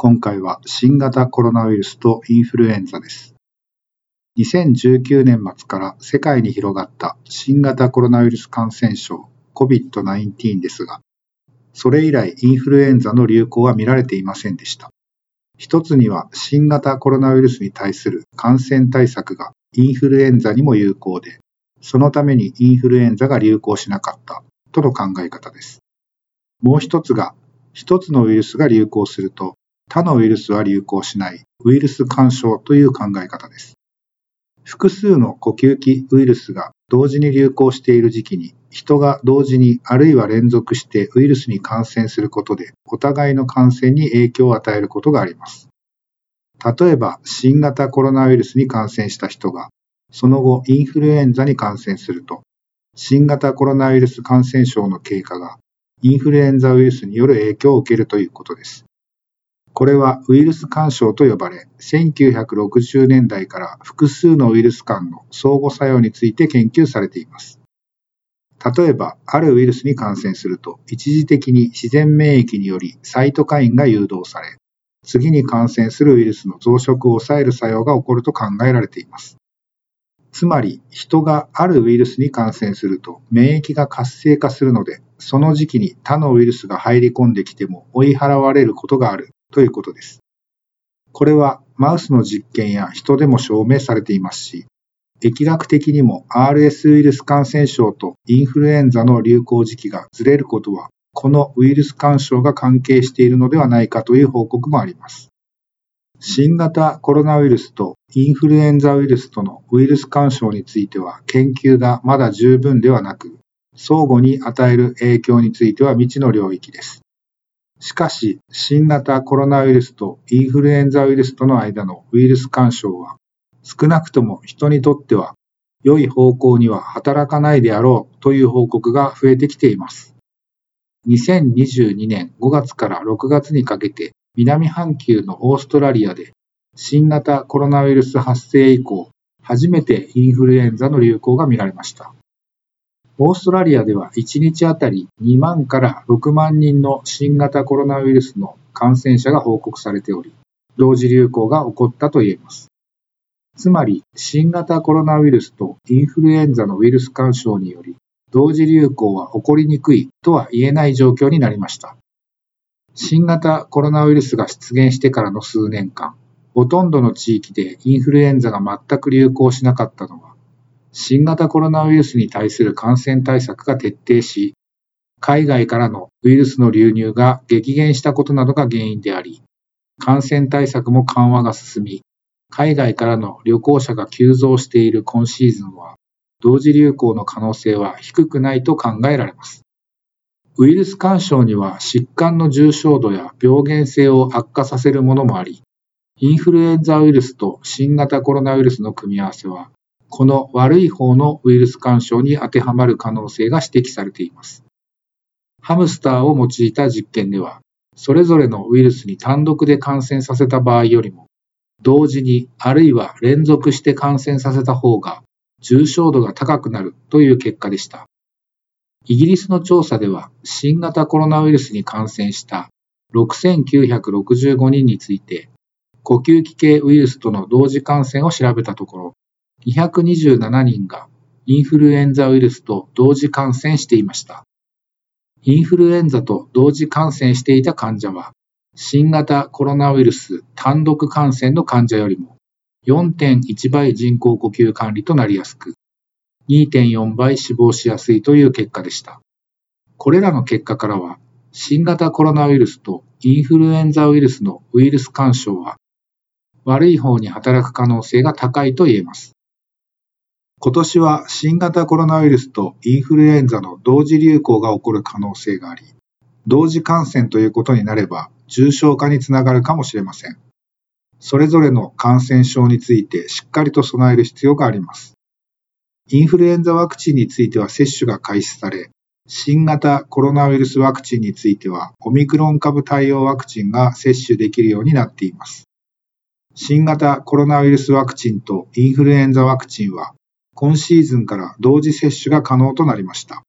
今回は新型コロナウイルスとインフルエンザです。2019年末から世界に広がった新型コロナウイルス感染症 COVID-19 ですが、それ以来インフルエンザの流行は見られていませんでした。一つには新型コロナウイルスに対する感染対策がインフルエンザにも有効で、そのためにインフルエンザが流行しなかったとの考え方です。もう一つが、一つのウイルスが流行すると、他のウイルスは流行しないウイルス干渉という考え方です。複数の呼吸器ウイルスが同時に流行している時期に人が同時にあるいは連続してウイルスに感染することでお互いの感染に影響を与えることがあります。例えば新型コロナウイルスに感染した人がその後インフルエンザに感染すると新型コロナウイルス感染症の経過がインフルエンザウイルスによる影響を受けるということです。これはウイルス干渉と呼ばれ、1960年代から複数のウイルス間の相互作用について研究されています。例えば、あるウイルスに感染すると、一時的に自然免疫によりサイトカインが誘導され、次に感染するウイルスの増殖を抑える作用が起こると考えられています。つまり人があるウイルスに感染すると免疫が活性化するので、その時期に他のウイルスが入り込んできても追い払われることがあるということです。これはマウスの実験や人でも証明されていますし、疫学的にも RS ウイルス感染症とインフルエンザの流行時期がずれることは、このウイルス干渉が関係しているのではないかという報告もあります。新型コロナウイルスとインフルエンザウイルスとのウイルス干渉については研究がまだ十分ではなく、相互に与える影響については未知の領域です。しかし、新型コロナウイルスとインフルエンザウイルスとの間のウイルス干渉は、少なくとも人にとっては良い方向には働かないであろうという報告が増えてきています。2022年5月から6月にかけて南半球のオーストラリアで新型コロナウイルス発生以降、初めてインフルエンザの流行が見られました。オーストラリアでは1日あたり2万から6万人の新型コロナウイルスの感染者が報告されており、同時流行が起こったと言えます。つまり、新型コロナウイルスとインフルエンザのウイルス干渉により、同時流行は起こりにくいとは言えない状況になりました。新型コロナウイルスが出現してからの数年間、ほとんどの地域でインフルエンザが全く流行しなかったのは、新型コロナウイルスに対する感染対策が徹底し、海外からのウイルスの流入が激減したことなどが原因であり、感染対策も緩和が進み、海外からの旅行者が急増している今シーズンは、同時流行の可能性は低くないと考えられます。ウイルス干渉には疾患の重症度や病原性を悪化させるものもあり、インフルエンザウイルスと新型コロナウイルスの組み合わせは、この悪い方のウイルス干渉に当てはまる可能性が指摘されています。ハムスターを用いた実験では、それぞれのウイルスに単独で感染させた場合よりも、同時にあるいは連続して感染させた方が重症度が高くなるという結果でした。イギリスの調査では、新型コロナウイルスに感染した6965人について、呼吸器系ウイルスとの同時感染を調べたところ、227人がインフルエンザウイルスと同時感染していました。インフルエンザと同時感染していた患者は、新型コロナウイルス単独感染の患者よりも4.1倍人工呼吸管理となりやすく、2.4倍死亡しやすいという結果でした。これらの結果からは、新型コロナウイルスとインフルエンザウイルスのウイルス干渉は、悪い方に働く可能性が高いと言えます。今年は新型コロナウイルスとインフルエンザの同時流行が起こる可能性があり、同時感染ということになれば、重症化につながるかもしれません。それぞれの感染症についてしっかりと備える必要があります。インフルエンザワクチンについては接種が開始され、新型コロナウイルスワクチンについてはオミクロン株対応ワクチンが接種できるようになっています。新型コロナウイルスワクチンとインフルエンザワクチンは今シーズンから同時接種が可能となりました。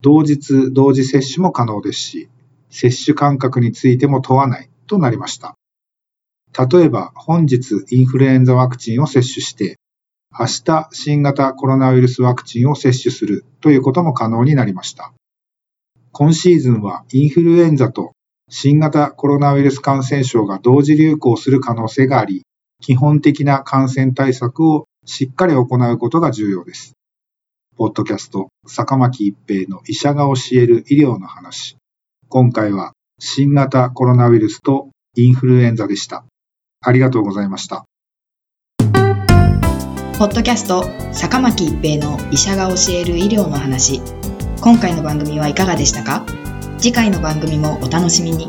同日同時接種も可能ですし、接種間隔についても問わないとなりました。例えば本日インフルエンザワクチンを接種して明日新型コロナウイルスワクチンを接種するということも可能になりました。今シーズンはインフルエンザと新型コロナウイルス感染症が同時流行する可能性があり、基本的な感染対策をしっかり行うことが重要です。ポッドキャスト、坂巻一平の医者が教える医療の話。今回は新型コロナウイルスとインフルエンザでした。ありがとうございました。ポッドキャスト坂巻一平の医者が教える医療の話今回の番組はいかがでしたか？次回の番組もお楽しみに